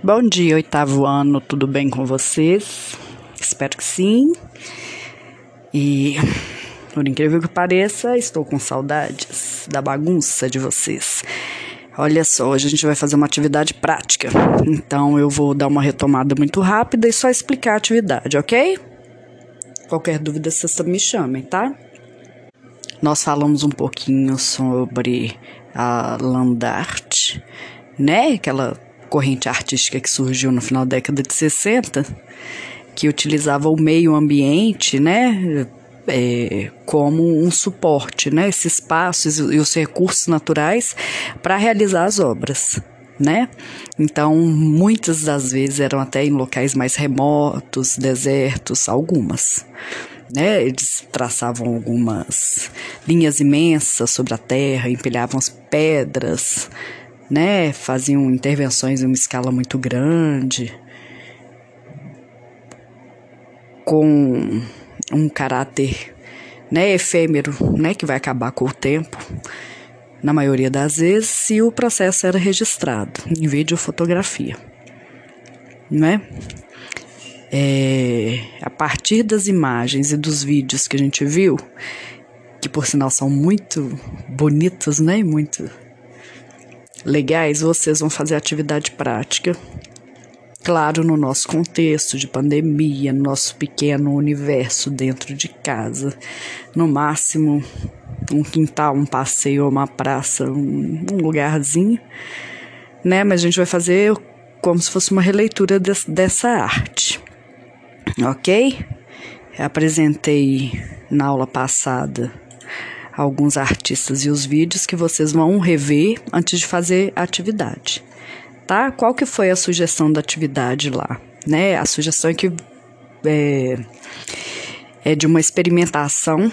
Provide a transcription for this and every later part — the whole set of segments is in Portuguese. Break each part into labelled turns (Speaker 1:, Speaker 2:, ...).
Speaker 1: Bom dia, oitavo ano, tudo bem com vocês? Espero que sim. E, por incrível que pareça, estou com saudades da bagunça de vocês. Olha só, hoje a gente vai fazer uma atividade prática. Então eu vou dar uma retomada muito rápida e só explicar a atividade, ok? Qualquer dúvida, vocês me chamem, tá? Nós falamos um pouquinho sobre a Landart, né? Aquela corrente artística que surgiu no final da década de 60, que utilizava o meio ambiente, né, é, como um suporte, né, esses espaços e os recursos naturais para realizar as obras. Né? Então, muitas das vezes eram até em locais mais remotos, desertos, algumas. Né? Eles traçavam algumas linhas imensas sobre a terra, empilhavam as pedras, né, faziam intervenções em uma escala muito grande, com um caráter né, efêmero, né, que vai acabar com o tempo, na maioria das vezes, se o processo era registrado em vídeo ou fotografia, né? É, a partir das imagens e dos vídeos que a gente viu, que por sinal são muito bonitos, né, muito legais, vocês vão fazer atividade prática. Claro, no nosso contexto de pandemia, no nosso pequeno universo dentro de casa. No máximo, um quintal, um passeio, uma praça, um, lugarzinho, né? Mas a gente vai fazer como se fosse uma releitura de, dessa arte, ok? Eu apresentei na aula passada alguns artistas e os vídeos que vocês vão rever antes de fazer a atividade, tá? Qual que foi a sugestão da atividade lá, né? A sugestão é que é, é de uma experimentação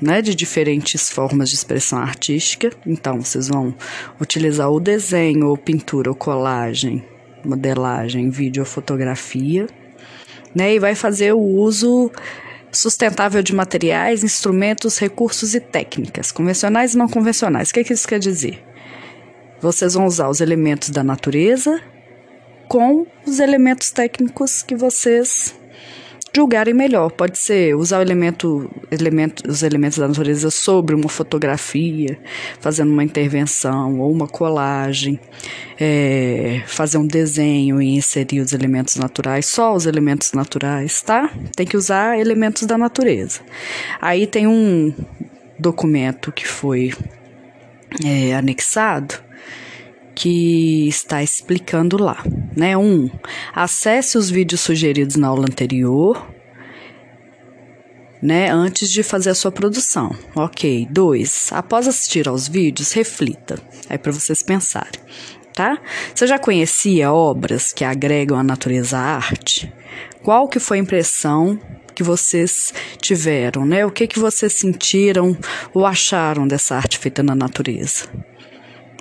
Speaker 1: né, de diferentes formas de expressão artística. Então, vocês vão utilizar o desenho, ou pintura, ou colagem, modelagem, vídeo ou fotografia, né, e vai fazer o uso sustentável de materiais, instrumentos, recursos e técnicas, convencionais e não convencionais. O que, é que isso quer dizer? Vocês vão usar os elementos da natureza com os elementos técnicos que vocês julgarem melhor. Pode ser usar o elemento, elemento, os elementos da natureza sobre uma fotografia, fazendo uma intervenção ou uma colagem, é, fazer um desenho e inserir os elementos naturais, só os elementos naturais, tá? Tem que usar elementos da natureza. Aí tem um documento que foi é, anexado que está explicando lá, né? Um, acesse os vídeos sugeridos na aula anterior, né? Antes de fazer a sua produção. Ok. Dois, após assistir aos vídeos, reflita. Aí para vocês pensarem, tá? Você já conhecia obras que agregam a natureza à arte? Qual que foi a impressão que vocês tiveram, né? O que que vocês sentiram ou acharam dessa arte feita na natureza?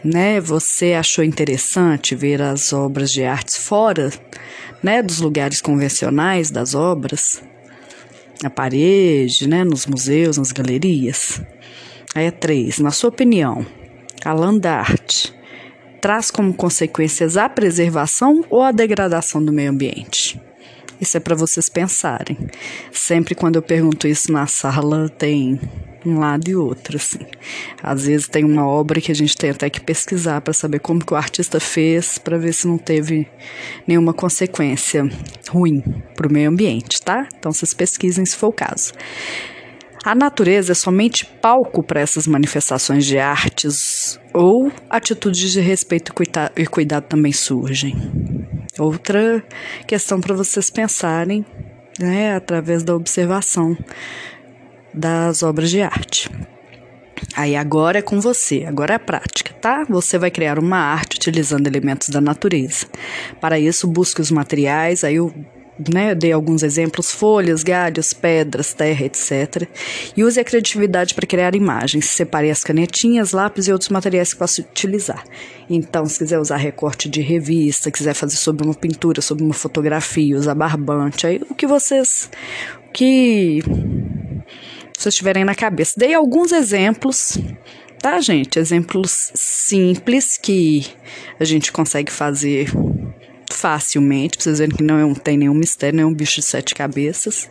Speaker 1: Né? Você achou interessante ver as obras de artes fora, né, dos lugares convencionais das obras, na parede, né, nos museus, nas galerias. Aí é três. Na sua opinião, a land art traz como consequências a preservação ou a degradação do meio ambiente? Isso é para vocês pensarem. Sempre quando eu pergunto isso na sala, tem um lado e outro, assim. Às vezes tem uma obra que a gente tem até que pesquisar para saber como que o artista fez, para ver se não teve nenhuma consequência ruim para o meio ambiente, tá? Então vocês pesquisem se for o caso. A natureza é somente palco para essas manifestações de artes ou atitudes de respeito e cuidado também surgem? Outra questão para vocês pensarem, né, através da observação das obras de arte. Aí agora é com você, agora é a prática, tá? Você vai criar uma arte utilizando elementos da natureza. Para isso, busque os materiais, aí eu né, dei alguns exemplos: folhas, galhos, pedras, terra, etc. E use a criatividade para criar imagens. Separe as canetinhas, lápis e outros materiais que possa utilizar. Então, se quiser usar recorte de revista, quiser fazer sobre uma pintura, sobre uma fotografia, usar barbante, aí o que vocês. O que vocês tiverem na cabeça. Dei alguns exemplos, tá, gente? Exemplos simples que a gente consegue fazer facilmente, vocês verem que não é tem nenhum mistério, não é um bicho de sete cabeças.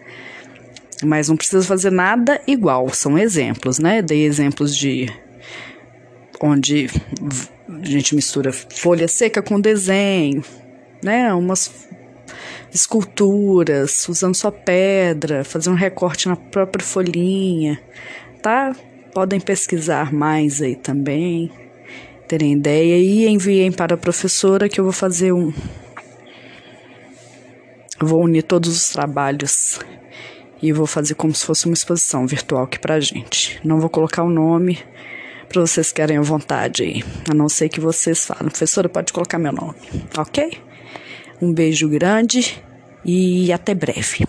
Speaker 1: Mas não precisa fazer nada igual, são exemplos, né? Dei exemplos de onde a gente mistura folha seca com desenho, né? Umas esculturas, usando só pedra, fazer um recorte na própria folhinha, tá? Podem pesquisar mais aí também, terem ideia e enviem para a professora que eu vou fazer um. Vou unir todos os trabalhos e vou fazer como se fosse uma exposição virtual aqui pra gente. Não vou colocar o nome para vocês querem à vontade aí, a não ser que vocês falem, professora, pode colocar meu nome, ok? Um beijo grande e até breve.